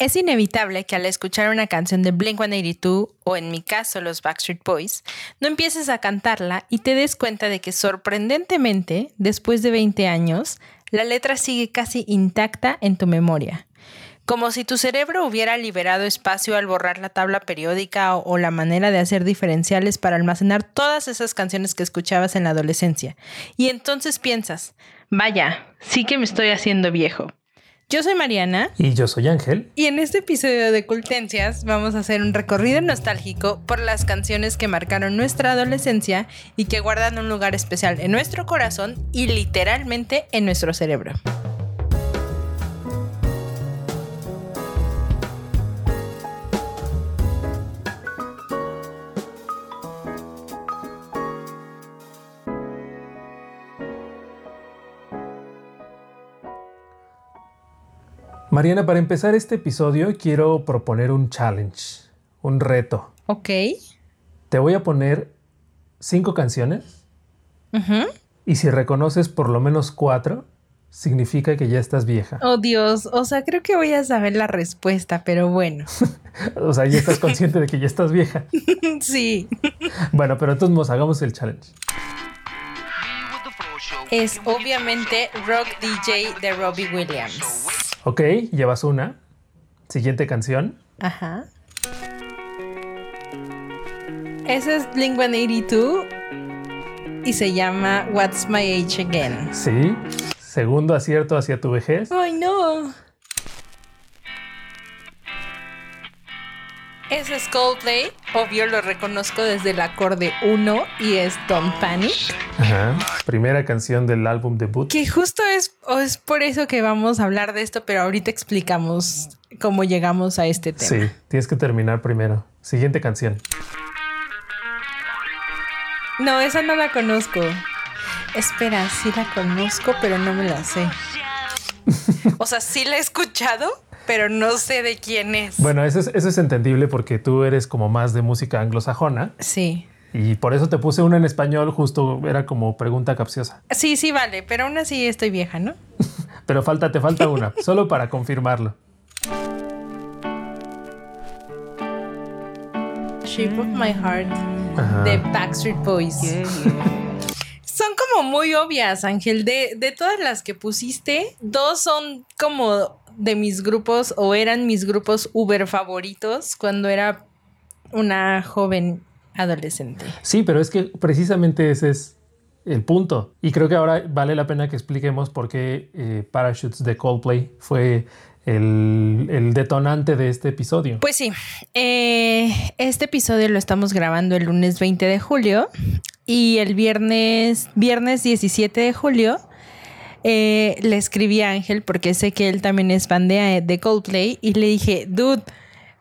Es inevitable que al escuchar una canción de Blink 182 o en mi caso los Backstreet Boys, no empieces a cantarla y te des cuenta de que sorprendentemente, después de 20 años, la letra sigue casi intacta en tu memoria. Como si tu cerebro hubiera liberado espacio al borrar la tabla periódica o, la manera de hacer diferenciales para almacenar todas esas canciones que escuchabas en la adolescencia. Y entonces piensas, vaya, sí que me estoy haciendo viejo. Yo soy Mariana. Y yo soy Ángel. Y en este episodio de Cultencias vamos a hacer un recorrido nostálgico por las canciones que marcaron nuestra adolescencia y que guardan un lugar especial en nuestro corazón y literalmente en nuestro cerebro. Mariana, para empezar este episodio quiero proponer un challenge, un reto. Ok. Te voy a poner cinco canciones. Y si reconoces por lo menos cuatro, significa que ya estás vieja. Oh Dios, o sea, creo que voy a saber la respuesta, pero bueno. o sea, ya estás consciente de que ya estás vieja. sí. bueno, pero entonces hagamos el challenge. Es obviamente Rock DJ de Robbie Williams. Ok, llevas una. Siguiente canción. Ajá. Esa es Blink 182 y se llama What's My Age Again. Sí. Segundo acierto hacia tu vejez. Ay, no. Ese es Coldplay. Obvio lo reconozco desde el acorde 1 y es Don't Panic. Ajá. Primera canción del álbum debut. Que justo es, es por eso que vamos a hablar de esto, pero ahorita explicamos cómo llegamos a este tema. Sí, tienes que terminar primero. Siguiente canción. No, esa no la conozco. Espera, sí la conozco, pero no me la sé. o sea, sí la he escuchado, pero no sé de quién es. Bueno, eso es, eso es entendible porque tú eres como más de música anglosajona. Sí. Y por eso te puse una en español, justo era como pregunta capciosa. Sí, sí, vale, pero aún así estoy vieja, ¿no? pero falta, te falta una, solo para confirmarlo. Shape of My Heart de Backstreet Boys. Son como muy obvias, Ángel. De, de todas las que pusiste, dos son como de mis grupos o eran mis grupos Uber favoritos cuando era una joven adolescente. Sí, pero es que precisamente ese es el punto. Y creo que ahora vale la pena que expliquemos por qué eh, Parachutes de Coldplay fue el, detonante de este episodio. Pues sí, eh, este episodio lo estamos grabando el lunes 20 de julio y el viernes, viernes 17 de julio eh, le escribí a Ángel porque sé que él también es fan de, de Coldplay y le dije, dude,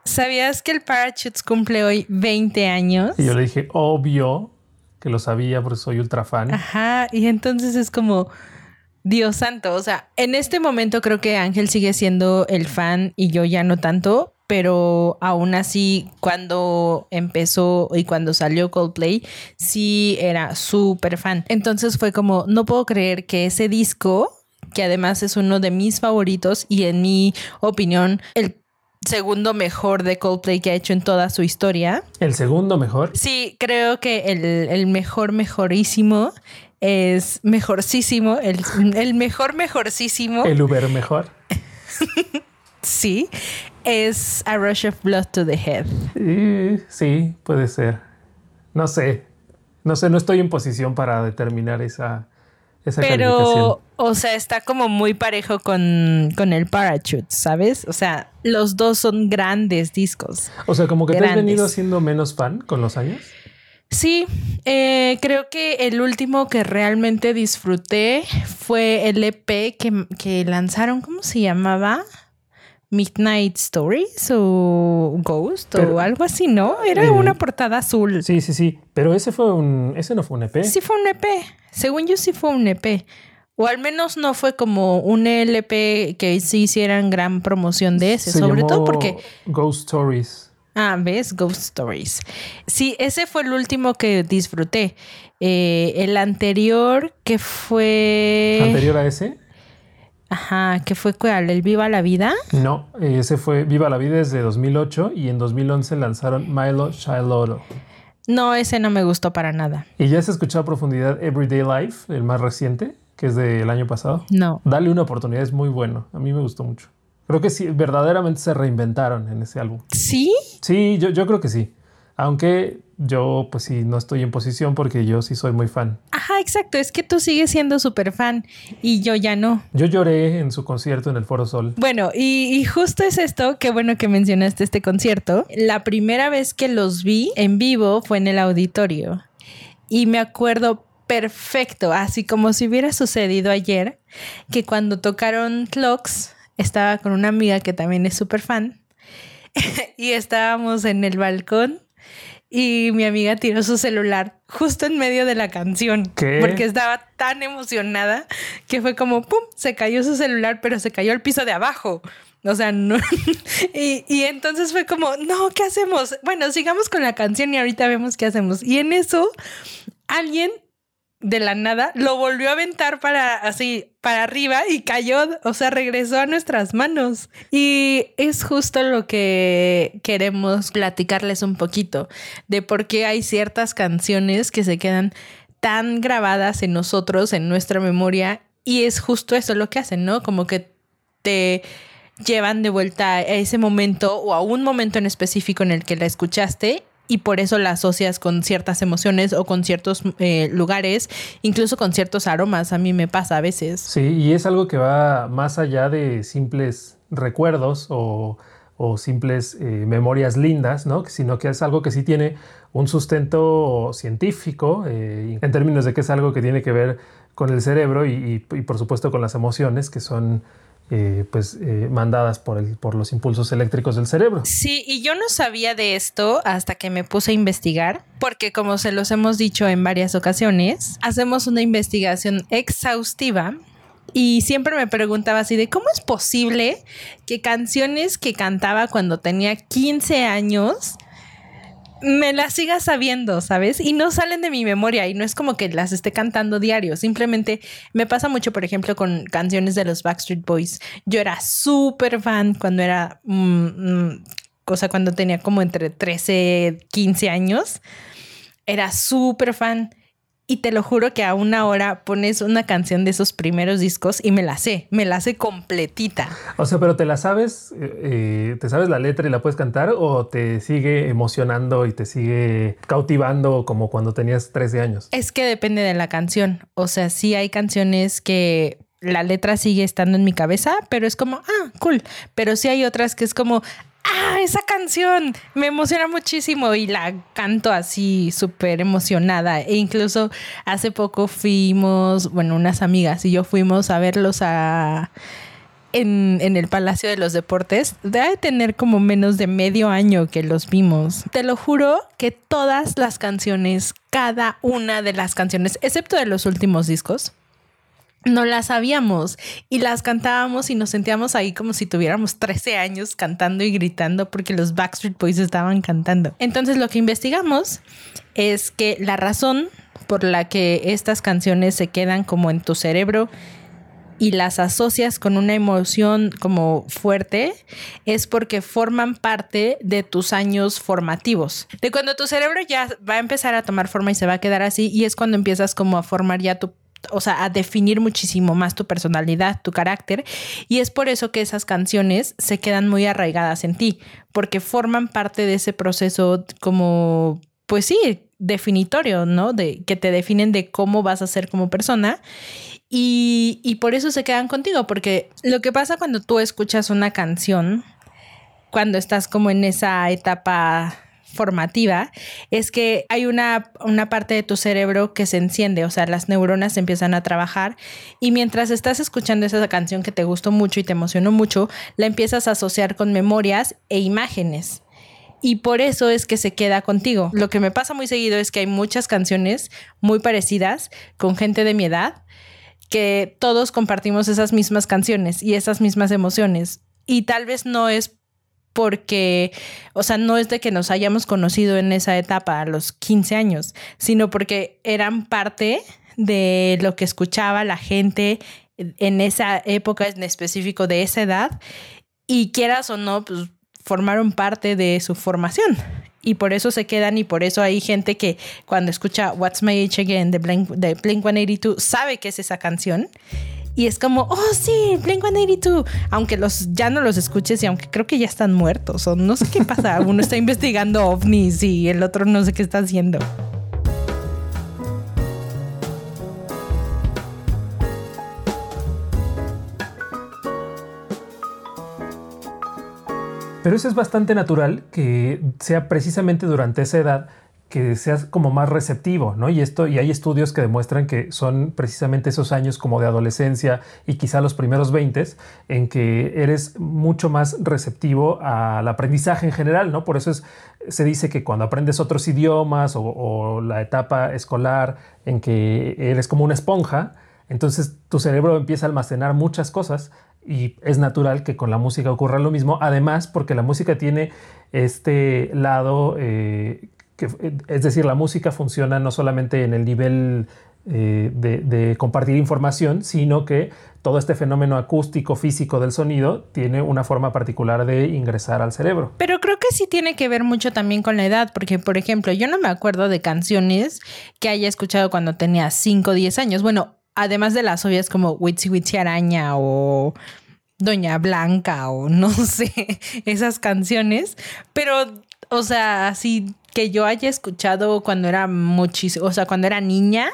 ¿sabías que el Parachutes cumple hoy 20 años? Y yo le dije, obvio que lo sabía porque soy ultra fan. Ajá, y entonces es como, Dios santo, o sea, en este momento creo que Ángel sigue siendo el fan y yo ya no tanto, pero aún así cuando empezó y cuando salió Coldplay, sí era súper fan. Entonces fue como, no puedo creer que ese disco, que además es uno de mis favoritos y en mi opinión el segundo mejor de Coldplay que ha hecho en toda su historia. ¿El segundo mejor? Sí, creo que el, el mejor mejorísimo es mejorcísimo, el, el mejor mejorcísimo. El Uber mejor. sí, es A Rush of Blood to the Head. Sí, puede ser. No sé. No sé, no estoy en posición para determinar esa, esa Pero, o sea, está como muy parejo con, con, el Parachute, ¿sabes? O sea, los dos son grandes discos. O sea, como que te has venido siendo menos fan con los años. Sí, eh, creo que el último que realmente disfruté fue el EP que, que lanzaron, ¿cómo se llamaba? Midnight Stories o Ghost o algo así, ¿no? Era una portada azul. Sí, sí, sí. Pero ese fue un. Ese no fue un EP. Sí, fue un EP. Según yo, sí fue un EP. O al menos no fue como un LP que sí hicieran gran promoción de ese. sobre todo porque. Ghost Stories. Ah, ¿ves? Ghost Stories. Sí, ese fue el último que disfruté. Eh, el anterior, que fue. ¿Anterior a ese? Ajá, ¿qué fue cuál? ¿El Viva la Vida? No, ese fue Viva la Vida desde 2008 y en 2011 lanzaron Milo Shiloh. No, ese no me gustó para nada. ¿Y ya has escuchado a profundidad Everyday Life, el más reciente, que es del año pasado? No. Dale una oportunidad, es muy bueno. A mí me gustó mucho. Creo que sí, verdaderamente se reinventaron en ese álbum. ¿Sí? Sí, yo, yo creo que sí. Aunque yo, pues sí, no estoy en posición porque yo sí soy muy fan. Ajá, exacto. Es que tú sigues siendo súper fan y yo ya no. Yo lloré en su concierto en el Foro Sol. Bueno, y, y, justo es esto, qué bueno que mencionaste este concierto. La primera vez que los vi en vivo fue en el auditorio y me acuerdo perfecto, así como si hubiera sucedido ayer, que cuando tocaron Clocks, estaba con una amiga que también es súper fan y estábamos en el balcón y mi amiga tiró su celular justo en medio de la canción. ¿Qué? Porque estaba tan emocionada que fue como, ¡pum! Se cayó su celular, pero se cayó al piso de abajo. O sea, no. y, y, entonces fue como, no, ¿qué hacemos? Bueno, sigamos con la canción y ahorita vemos qué hacemos. Y en eso, alguien de la nada lo volvió a aventar para así para arriba y cayó, o sea, regresó a nuestras manos. Y es justo lo que queremos platicarles un poquito de por qué hay ciertas canciones que se quedan tan grabadas en nosotros, en nuestra memoria, y es justo eso lo que hacen, ¿no? Como que te llevan de vuelta a ese momento o a un momento en específico en el que la escuchaste y por eso la asocias con ciertas emociones o con ciertos eh, lugares, incluso con ciertos aromas. A mí me pasa a veces. Sí, y es algo que va más allá de simples recuerdos o, o simples eh, memorias lindas, ¿no? Sino que es algo que sí tiene un sustento científico, eh, en términos de que es algo que tiene que ver con el cerebro y, y, y por supuesto con las emociones, que son eh, pues eh, mandadas por, el, por los impulsos eléctricos del cerebro. Sí, y yo no sabía de esto hasta que me puse a investigar, porque como se los hemos dicho en varias ocasiones, hacemos una investigación exhaustiva y siempre me preguntaba así de cómo es posible que canciones que cantaba cuando tenía 15 años me las siga sabiendo, ¿sabes? Y no salen de mi memoria y no es como que las esté cantando diario, simplemente me pasa mucho, por ejemplo, con canciones de los Backstreet Boys. Yo era súper fan cuando era, cosa cuando tenía como entre 13, 15 años, era súper fan. Y te lo juro que a una hora pones una canción de esos primeros discos y me la sé, me la sé completita. O sea, pero te la sabes, eh, te sabes la letra y la puedes cantar o te sigue emocionando y te sigue cautivando como cuando tenías 13 años. Es que depende de la canción. O sea, sí hay canciones que la letra sigue estando en mi cabeza, pero es como, ah, cool. Pero sí hay otras que es como, ah, esa canción me emociona muchísimo y la canto así súper emocionada. E incluso hace poco fuimos, bueno, unas amigas y yo fuimos a verlos a... En, en, el Palacio de los Deportes, debe tener como menos de medio año que los vimos. Te lo juro que todas las canciones, cada una de las canciones, excepto de los últimos discos, no las sabíamos y las cantábamos y nos sentíamos ahí como si tuviéramos 13 años cantando y gritando porque los Backstreet Boys estaban cantando. Entonces lo que investigamos es que la razón por la que estas canciones se quedan como en tu cerebro y las asocias con una emoción como fuerte es porque forman parte de tus años formativos. De cuando tu cerebro ya va a empezar a tomar forma y se va a quedar así y es cuando empiezas como a formar ya tu o sea, a definir muchísimo más tu personalidad, tu carácter. Y es por eso que esas canciones se quedan muy arraigadas en ti, porque forman parte de ese proceso como, pues sí, definitorio, ¿no? De que te definen de cómo vas a ser como persona. Y, y por eso se quedan contigo, porque lo que pasa cuando tú escuchas una canción, cuando estás como en esa etapa formativa es que hay una, una parte de tu cerebro que se enciende, o sea, las neuronas empiezan a trabajar y mientras estás escuchando esa canción que te gustó mucho y te emocionó mucho, la empiezas a asociar con memorias e imágenes. Y por eso es que se queda contigo. Lo que me pasa muy seguido es que hay muchas canciones muy parecidas con gente de mi edad que todos compartimos esas mismas canciones y esas mismas emociones. Y tal vez no es porque, o sea, no es de que nos hayamos conocido en esa etapa a los 15 años, sino porque eran parte de lo que escuchaba la gente en esa época en específico de esa edad y quieras o no, pues formaron parte de su formación. Y por eso se quedan y por eso hay gente que cuando escucha What's My Age Again de Blink, de Blink 182 sabe que es esa canción. Y es como, oh sí, Blink 182. Aunque los, ya no los escuches y aunque creo que ya están muertos o no sé qué pasa. Uno está investigando ovnis y el otro no sé qué está haciendo. Pero eso es bastante natural que sea precisamente durante esa edad que seas como más receptivo, ¿no? Y esto, y hay estudios que demuestran que son precisamente esos años como de adolescencia y quizá los primeros 20 en que eres mucho más receptivo al aprendizaje en general, ¿no? Por eso es, se dice que cuando aprendes otros idiomas o, la etapa escolar en que eres como una esponja, entonces tu cerebro empieza a almacenar muchas cosas y es natural que con la música ocurra lo mismo, además porque la música tiene este lado, eh, que, es decir, la música funciona no solamente en el nivel eh, de, compartir información, sino que todo este fenómeno acústico, físico del sonido tiene una forma particular de ingresar al cerebro. Pero creo que sí tiene que ver mucho también con la edad, porque por ejemplo, yo no me acuerdo de canciones que haya escuchado cuando tenía 5 o 10 años. Bueno, además de las obvias como Witsi Witsi Araña o Doña Blanca o no sé, esas canciones, pero, o sea, así que yo haya escuchado cuando era muchísimo, o sea, cuando era niña,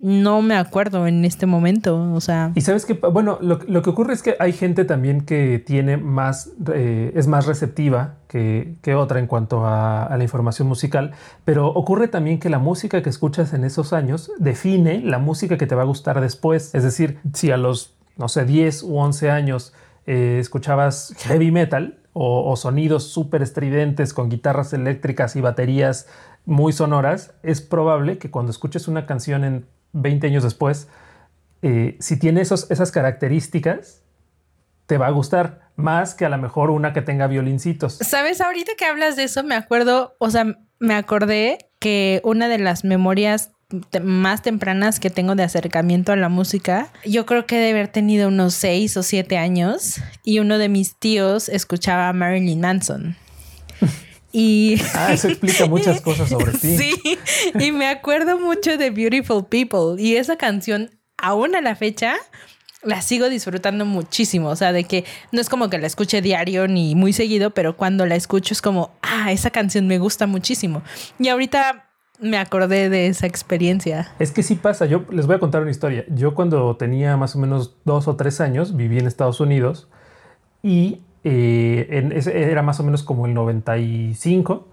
no me acuerdo en este momento, o sea. Y sabes que, bueno, lo, que ocurre es que hay gente también que tiene más, eh, es más receptiva que, otra en cuanto a, la información musical, pero ocurre también que la música que escuchas en esos años define la música que te va a gustar después. Es decir, si a los, no sé, 10 u 11 años eh, escuchabas heavy metal o, sonidos súper estridentes con guitarras eléctricas y baterías muy sonoras, es probable que cuando escuches una canción en 20 años después, eh, si tiene esos, esas características, te va a gustar más que a lo mejor una que tenga violincitos. Sabes, ahorita que hablas de eso, me acuerdo, o sea, me acordé que una de las memorias más tempranas que tengo de acercamiento a la música, yo creo que debe haber tenido unos 6 o 7 años y uno de mis tíos escuchaba a Marilyn Manson. Y... Ah, eso explica muchas cosas sobre ti. Sí, y me acuerdo mucho de Beautiful People y esa canción, aún a la fecha, la sigo disfrutando muchísimo. O sea, de que no es como que la escuche diario ni muy seguido, pero cuando la escucho es como, ah, esa canción me gusta muchísimo. Y ahorita me acordé de esa experiencia. Es que sí pasa. Yo les voy a contar una historia. Yo cuando tenía más o menos dos o tres años viví en Estados Unidos y eh, era más o menos como el 95.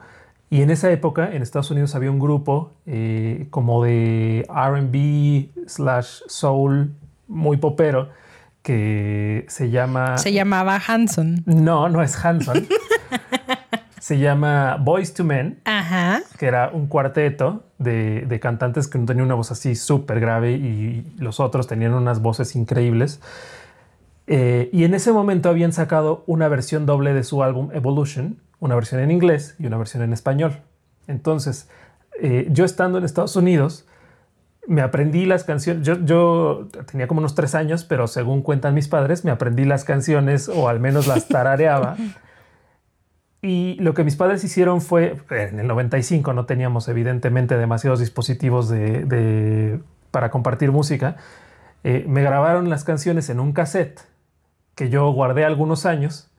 Y en esa época en Estados Unidos había un grupo eh, como de RB slash soul muy popero que se llama... Se llamaba Hanson. No, no es Hanson. se llama Boys to Men, que era un cuarteto de, de cantantes que no tenían una voz así súper grave y los otros tenían unas voces increíbles. Eh, y en ese momento habían sacado una versión doble de su álbum Evolution, una versión en inglés y una versión en español. Entonces, eh, yo estando en Estados Unidos, me aprendí las canciones. Yo, tenía como unos tres años, pero según cuentan mis padres, me aprendí las canciones o al menos las tarareaba. Y lo que mis padres hicieron fue, en el 95 no teníamos evidentemente demasiados dispositivos para compartir música, eh, me grabaron las canciones en un cassette que yo guardé algunos años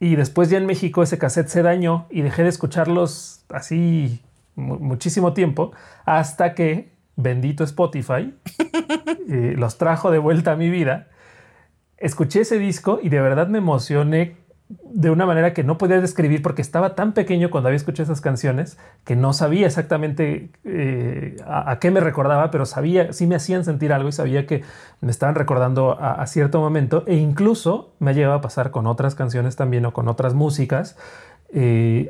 y después ya en México ese cassette se dañó y dejé de escucharlos así muchísimo tiempo hasta que, bendito Spotify, eh, los trajo de vuelta a mi vida. Escuché ese disco y de verdad me emocioné de una manera que no podía describir porque estaba tan pequeño cuando había escuchado esas canciones que no sabía exactamente eh, a, qué me recordaba, pero sabía, sí me hacían sentir algo y sabía que me estaban recordando a, cierto momento e incluso me ha llegado a pasar con otras canciones también o con otras músicas. Eh,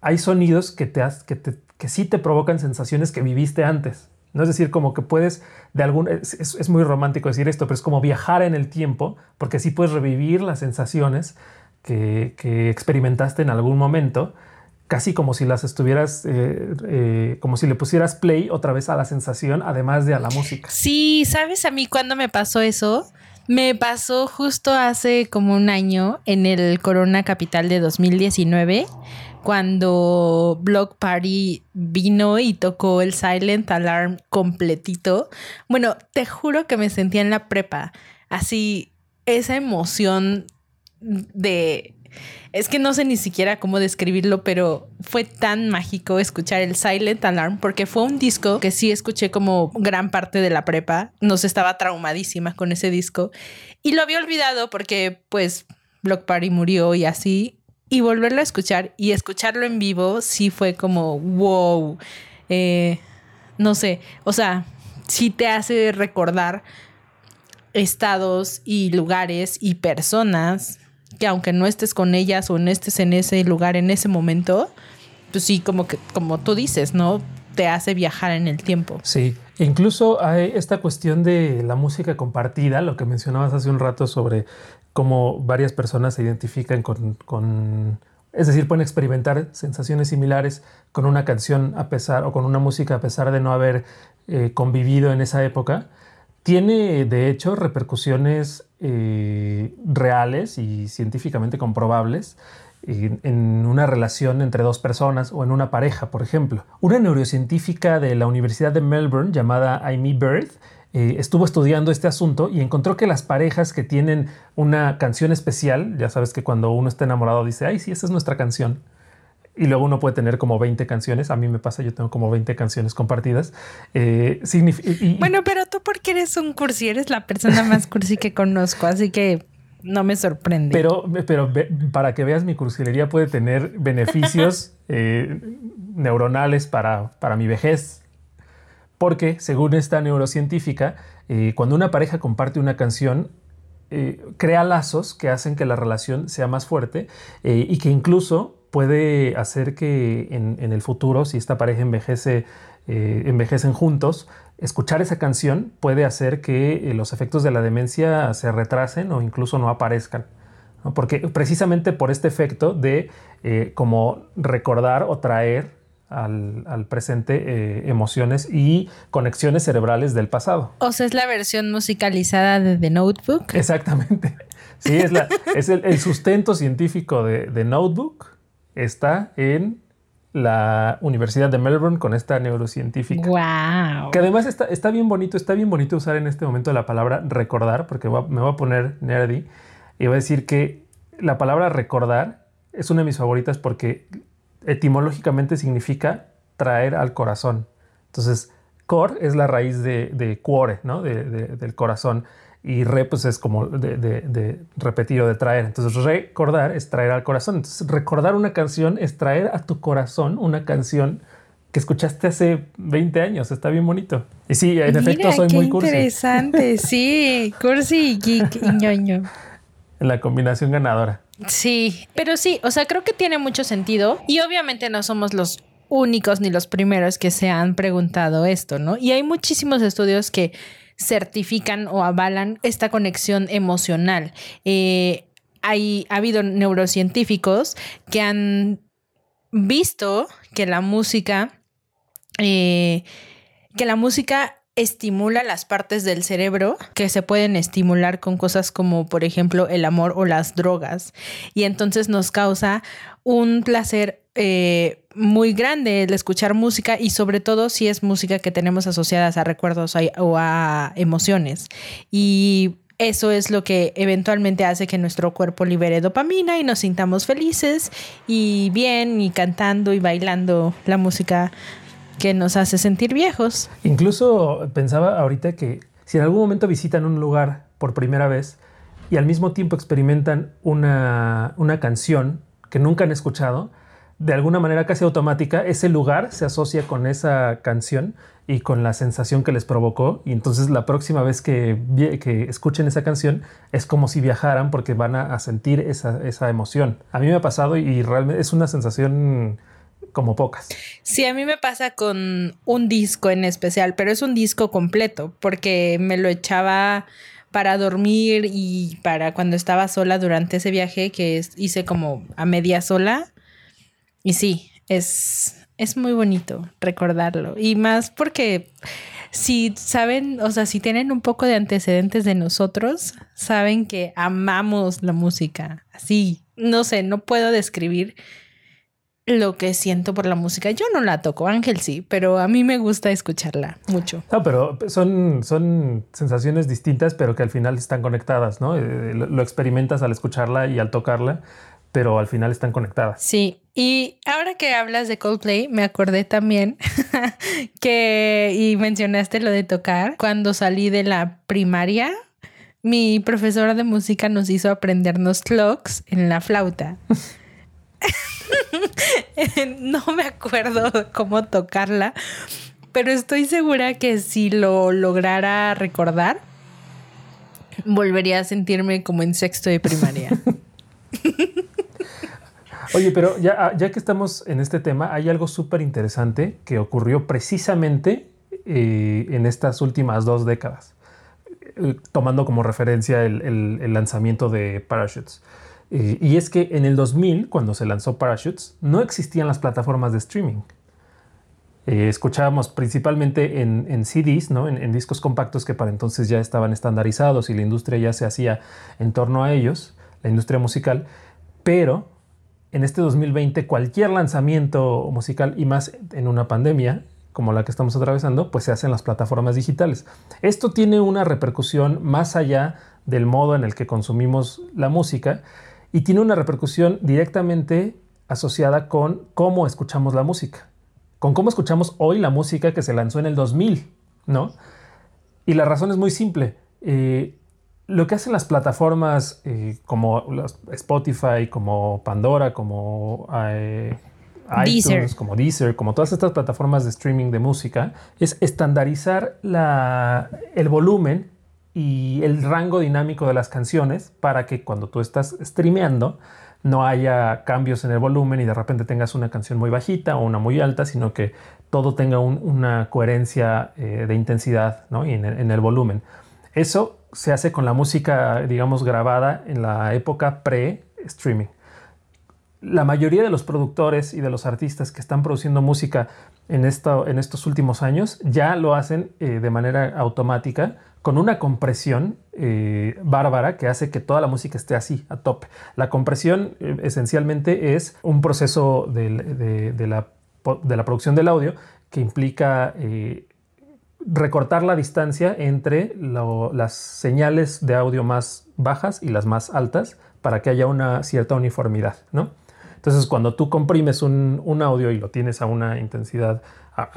hay sonidos que, te, que, que sí te provocan sensaciones que viviste antes. No es decir, como que puedes de algún... Es, es, muy romántico decir esto, pero es como viajar en el tiempo, porque sí puedes revivir las sensaciones que, experimentaste en algún momento, casi como si las estuvieras, eh, eh, como si le pusieras play otra vez a la sensación, además de a la música. Sí, sabes a mí cuando me pasó eso, Me pasó justo hace como un año en el Corona Capital de 2019 cuando Block Party vino y tocó el Silent Alarm completito. Bueno, te juro que me sentía en la prepa, así esa emoción de es que no sé ni siquiera cómo describirlo, pero fue tan mágico escuchar el Silent Alarm porque fue un disco que sí escuché como gran parte de la prepa. Nos estaba traumadísima con ese disco y lo había olvidado porque pues Block Party murió y así. Y volverlo a escuchar y escucharlo en vivo sí fue como wow. Eh, no sé, o sea, sí te hace recordar estados y lugares y personas que aunque no estés con ellas o no estés en ese lugar en ese momento, pues sí, como que, como tú dices, ¿no? Te hace viajar en el tiempo. Sí, incluso hay esta cuestión de la música compartida, lo que mencionabas hace un rato sobre cómo varias personas se identifican con, es decir, pueden experimentar sensaciones similares con una canción a pesar o con una música a pesar de no haber eh, convivido en esa época. Tiene, de hecho, repercusiones eh, reales y científicamente comprobables en, una relación entre dos personas o en una pareja, por ejemplo. Una neurocientífica de la Universidad de Melbourne llamada Amy Bird eh, estuvo estudiando este asunto y encontró que las parejas que tienen una canción especial, ya sabes que cuando uno está enamorado dice, ay, sí, esa es nuestra canción, y luego uno puede tener como 20 canciones. A mí me pasa, yo tengo como 20 canciones compartidas. Eh, bueno, pero tú porque eres un cursi, eres la persona más cursi que conozco, así que no me sorprende. Pero, pero para que veas, mi cursilería puede tener beneficios eh, neuronales para, para mi vejez. Porque, según esta neurocientífica, eh, cuando una pareja comparte una canción, crea lazos que hacen que la relación sea más fuerte y que incluso puede hacer que en, el futuro, si esta pareja envejece, eh, envejecen juntos, escuchar esa canción puede hacer que eh, los efectos de la demencia se retrasen o incluso no aparezcan. Porque precisamente por este efecto de eh, como recordar o traer al, presente emociones y conexiones cerebrales del pasado. O sea, es la versión musicalizada de The Notebook. Exactamente. Sí, es, la, es el, sustento científico de, de Notebook está en la Universidad de Melbourne con esta neurocientífica. Wow. Que además está, está, bien bonito, está bien bonito usar en este momento la palabra recordar, porque me voy a poner nerdy y voy a decir que la palabra recordar es una de mis favoritas porque etimológicamente significa traer al corazón. Entonces, cor es la raíz de, de cuore, ¿no? del corazón y re pues es como de, repetir o de traer. Entonces recordar es traer al corazón. Entonces recordar una canción es traer a tu corazón una canción que escuchaste hace 20 años. Está bien bonito. Y sí, en efecto soy muy cursi. interesante. Sí, cursi y geek y ñoño. La combinación ganadora. Sí, pero sí, o sea, creo que tiene mucho sentido y obviamente no somos los únicos ni los primeros que se han preguntado esto, ¿no? Y hay muchísimos estudios que certifican o avalan esta conexión emocional. Eh, hay, ha habido neurocientíficos que han visto que la música, eh, que la música estimula las partes del cerebro que se pueden estimular con cosas como por ejemplo el amor o las drogas y entonces nos causa un placer eh, muy grande el escuchar música y sobre todo si es música que tenemos asociadas a recuerdos o a emociones y eso es lo que eventualmente hace que nuestro cuerpo libere dopamina y nos sintamos felices y bien y cantando y bailando la música que nos hace sentir viejos. Incluso pensaba ahorita que si en algún momento visitan un lugar por primera vez y al mismo tiempo experimentan una, una canción que nunca han escuchado, de alguna manera casi automática, ese lugar se asocia con esa canción y con la sensación que les provocó. Y entonces la próxima vez que, escuchen esa canción es como si viajaran porque van a, sentir esa, esa, emoción. A mí me ha pasado y realmente es una sensación como pocas. Sí, a mí me pasa con un disco en especial, pero es un disco completo porque me lo echaba para dormir y para cuando estaba sola durante ese viaje que hice como a media sola. Y sí, es, es muy bonito recordarlo. Y más porque si saben, o sea, si tienen un poco de antecedentes de nosotros, saben que amamos la música. Así, no sé, no puedo describir lo que siento por la música. Yo no la toco, Ángel sí, pero a mí me gusta escucharla mucho. No, pero son, son sensaciones distintas, pero que al final están conectadas, ¿no? Eh, lo, lo experimentas al escucharla y al tocarla, pero al final están conectadas. Sí, y ahora que hablas de Coldplay, me acordé también que, y mencionaste lo de tocar, cuando salí de la primaria, mi profesora de música nos hizo aprendernos clocks en la flauta. no me acuerdo cómo tocarla, pero estoy segura que si lo lograra recordar, volvería a sentirme como en sexto de primaria. Oye, pero ya, ah, ya, que estamos en este tema, hay algo súper interesante que ocurrió precisamente eh, en estas últimas dos décadas, eh, tomando como referencia el, lanzamiento de Parachutes. Eh, y es que en el 2000, cuando se lanzó Parachutes, no existían las plataformas de streaming. Escuchábamos principalmente en, CDs, ¿no? En, discos compactos que para entonces ya estaban estandarizados y la industria ya se hacía en torno a ellos, la industria musical, pero en este 2020 cualquier lanzamiento musical y más en una pandemia como la que estamos atravesando, pues se hace en las plataformas digitales. Esto tiene una repercusión más allá del modo en el que consumimos la música y tiene una repercusión directamente asociada con cómo escuchamos la música, con cómo escuchamos hoy la música que se lanzó en el 2000, ¿no? Y la razón es muy simple. Eh, lo que hacen las plataformas eh, como Spotify, como Pandora, como eh, iTunes, como Deezer, como todas estas plataformas de streaming de música, es estandarizar la, el volumen y el rango dinámico de las canciones para que cuando tú estás streameando no haya cambios en el volumen y de repente tengas una canción muy bajita o una muy alta, sino que todo tenga una coherencia eh, de intensidad ¿no? y en el, en el volumen. Eso se hace con la música, digamos, grabada en la época pre-streaming. La mayoría de los productores y de los artistas que están produciendo música en, esto, en estos últimos años ya lo hacen eh, de manera automática con una compresión eh, bárbara que hace que toda la música esté así, a tope. La compresión eh, esencialmente es un proceso de, la, producción del audio que implica recortar la distancia entre las señales de audio más bajas y las más altas para que haya una cierta uniformidad, ¿no? Entonces, cuando tú comprimes un, audio y lo tienes a una intensidad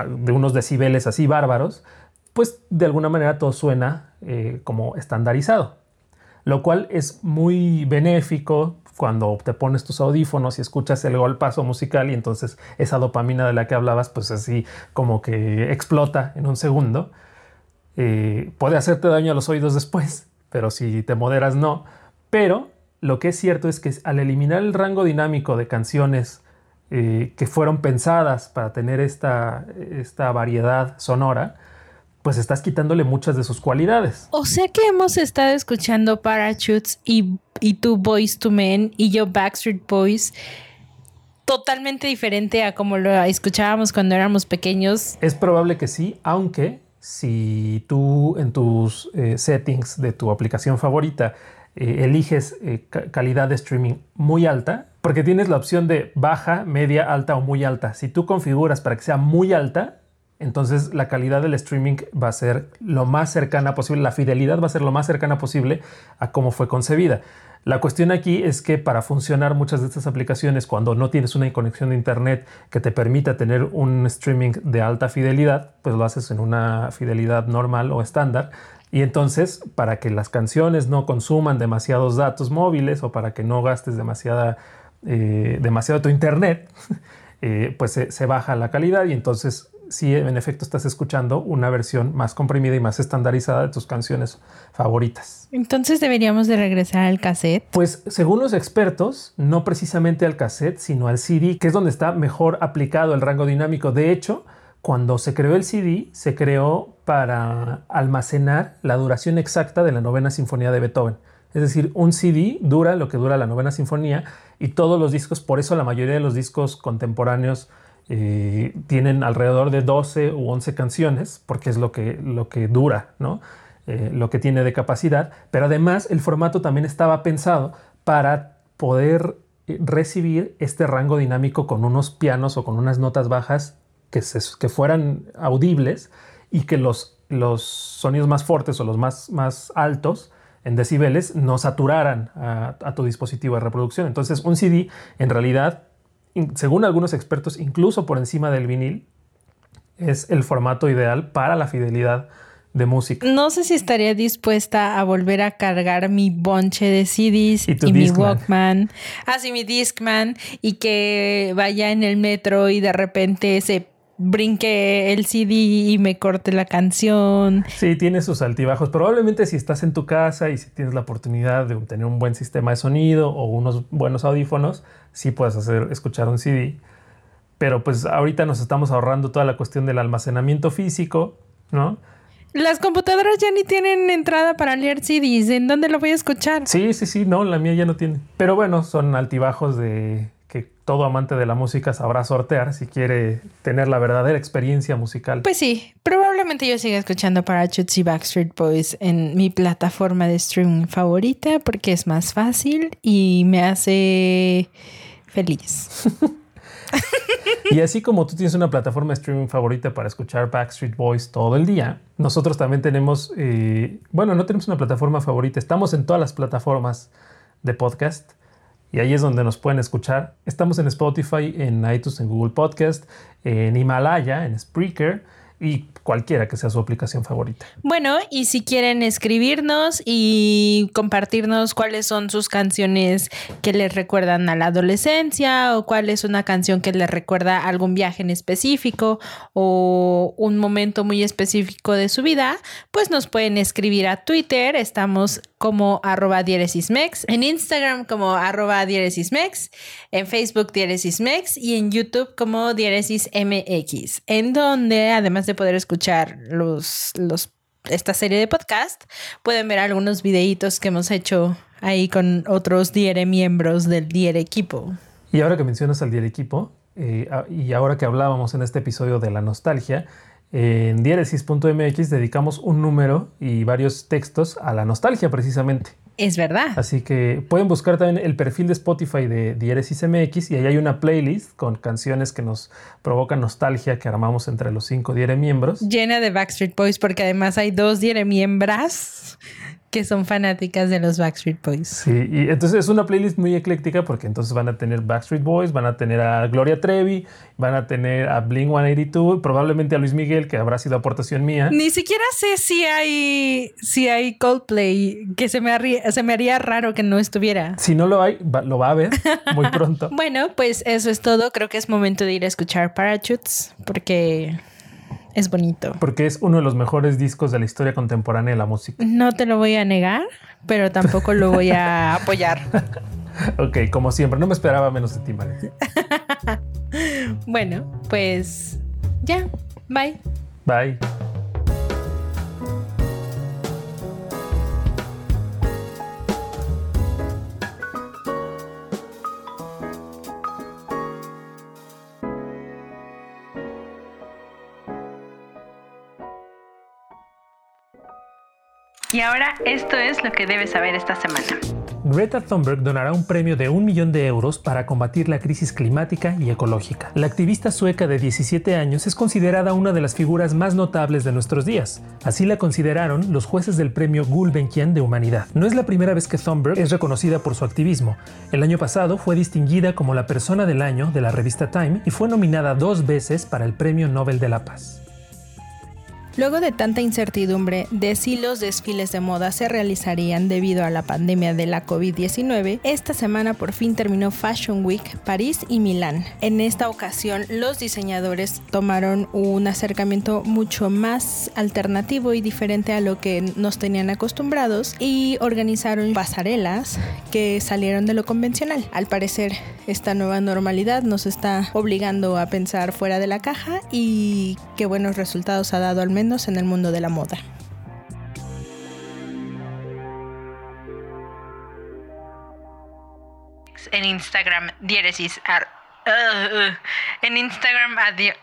de unos decibeles así bárbaros, pues de alguna manera todo suena eh, como estandarizado, lo cual es muy benéfico cuando te pones tus audífonos y escuchas el golpazo musical y entonces esa dopamina de la que hablabas pues así como que explota en un segundo. Eh, puede hacerte daño a los oídos después, pero si te moderas no. Pero lo que es cierto es que al eliminar el rango dinámico de canciones eh, que fueron pensadas para tener esta, esta variedad sonora, pues estás quitándole muchas de sus cualidades. O sea que hemos estado escuchando Parachutes y, y tú Boys to Men y yo Backstreet Boys totalmente diferente a como lo escuchábamos cuando éramos pequeños. Es probable que sí, aunque si tú en tus eh, settings de tu aplicación favorita eh, eliges eh, calidad de streaming muy alta, porque tienes la opción de baja, media, alta o muy alta. Si tú configuras para que sea muy alta, entonces la calidad del streaming va a ser lo más cercana posible, la fidelidad va a ser lo más cercana posible a cómo fue concebida. La cuestión aquí es que para funcionar muchas de estas aplicaciones, cuando no tienes una conexión de Internet que te permita tener un streaming de alta fidelidad, pues lo haces en una fidelidad normal o estándar. Y entonces, para que las canciones no consuman demasiados datos móviles o para que no gastes demasiada, eh, demasiado tu Internet, eh, pues se, se baja la calidad y entonces si en efecto estás escuchando una versión más comprimida y más estandarizada de tus canciones favoritas. Entonces deberíamos de regresar al cassette. Pues según los expertos, no precisamente al cassette, sino al CD, que es donde está mejor aplicado el rango dinámico. De hecho, cuando se creó el CD, se creó para almacenar la duración exacta de la novena sinfonía de Beethoven. Es decir, un CD dura lo que dura la novena sinfonía y todos los discos, por eso la mayoría de los discos contemporáneos eh, tienen alrededor de 12 u 11 canciones, porque es lo que, lo que dura, ¿no? Eh, lo que tiene de capacidad, pero además el formato también estaba pensado para poder eh, recibir este rango dinámico con unos pianos o con unas notas bajas que, que fueran audibles y que los, los sonidos más fuertes o los más, más altos en decibeles no saturaran a, a, tu dispositivo de reproducción. Entonces un CD en realidad según algunos expertos, incluso por encima del vinil, es el formato ideal para la fidelidad de música. No sé si estaría dispuesta a volver a cargar mi bonche de CDs y, mi Walkman. Así ah, mi Discman y que vaya en el metro y de repente se brinque el CD y me corte la canción. Sí, tiene sus altibajos. Probablemente si estás en tu casa y si tienes la oportunidad de tener un buen sistema de sonido o unos buenos audífonos, sí puedes hacer escuchar un CD. Pero pues ahorita nos estamos ahorrando toda la cuestión del almacenamiento físico, ¿no? Las computadoras ya ni tienen entrada para leer CDs. ¿En dónde lo voy a escuchar? Sí, sí, sí, no, la mía ya no tiene. Pero bueno, son altibajos de todo amante de la música sabrá sortear si quiere tener la verdadera experiencia musical. Pues sí, probablemente yo siga escuchando Parachutes y Backstreet Boys en mi plataforma de streaming favorita porque es más fácil y me hace feliz. y así como tú tienes una plataforma de streaming favorita para escuchar Backstreet Boys todo el día, nosotros también tenemos, eh, bueno, no tenemos una plataforma favorita, estamos en todas las plataformas de podcast y ahí es donde nos pueden escuchar. Estamos en Spotify, en iTunes, en Google Podcast, en Himalaya, en Spreaker y cualquiera que sea su aplicación favorita. Bueno, y si quieren escribirnos y compartirnos cuáles son sus canciones que les recuerdan a la adolescencia o cuál es una canción que les recuerda algún viaje en específico o un momento muy específico de su vida, pues nos pueden escribir a Twitter, estamos como arroba dieresismex, en Instagram como arroba dieresismex, en Facebook dieresismex y en YouTube como dieresismx, en donde además de poder escuchar los, los, esta serie de podcast, pueden ver algunos videitos que hemos hecho ahí con otros Diere miembros del Diere equipo. Y ahora que mencionas al Diere equipo, eh, y ahora que hablábamos en este episodio de la nostalgia, en dieresis.mx dedicamos un número y varios textos a la nostalgia precisamente. Es verdad. Así que pueden buscar también el perfil de Spotify de Diéresis MX y ahí hay una playlist con canciones que nos provocan nostalgia que armamos entre los cinco Diere miembros. Llena de Backstreet Boys porque además hay dos Diere miembras que son fanáticas de los Backstreet Boys. Sí, y entonces es una playlist muy ecléctica porque entonces van a tener Backstreet Boys, van a tener a Gloria Trevi, van a tener a Blink 182, probablemente a Luis Miguel, que habrá sido aportación mía. Ni siquiera sé si hay, si hay Coldplay, que se me, haría, se me haría raro que no estuviera. Si no lo hay, lo va a ver muy pronto. bueno, pues eso es todo. Creo que es momento de ir a escuchar Parachutes porque es bonito. Porque es uno de los mejores discos de la historia contemporánea de la música. No te lo voy a negar, pero tampoco lo voy a apoyar. ok, como siempre, no me esperaba menos de ti, María. bueno, pues ya, bye. Bye. Y ahora esto es lo que debes saber esta semana. Greta Thunberg donará un premio de un millón de euros para combatir la crisis climática y ecológica. La activista sueca de 17 años es considerada una de las figuras más notables de nuestros días. Así la consideraron los jueces del premio Gulbenkian de Humanidad. No es la primera vez que Thunberg es reconocida por su activismo. El año pasado fue distinguida como la persona del año de la revista Time y fue nominada dos veces para el Premio Nobel de la Paz. Luego de tanta incertidumbre de si los desfiles de moda se realizarían debido a la pandemia de la COVID-19, esta semana por fin terminó Fashion Week París y Milán. En esta ocasión, los diseñadores tomaron un acercamiento mucho más alternativo y diferente a lo que nos tenían acostumbrados y organizaron pasarelas que salieron de lo convencional. Al parecer, esta nueva normalidad nos está obligando a pensar fuera de la caja y qué buenos resultados ha dado al menos en el mundo de la moda. En Instagram, diéresis en Instagram, adiós.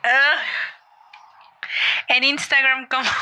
En Instagram como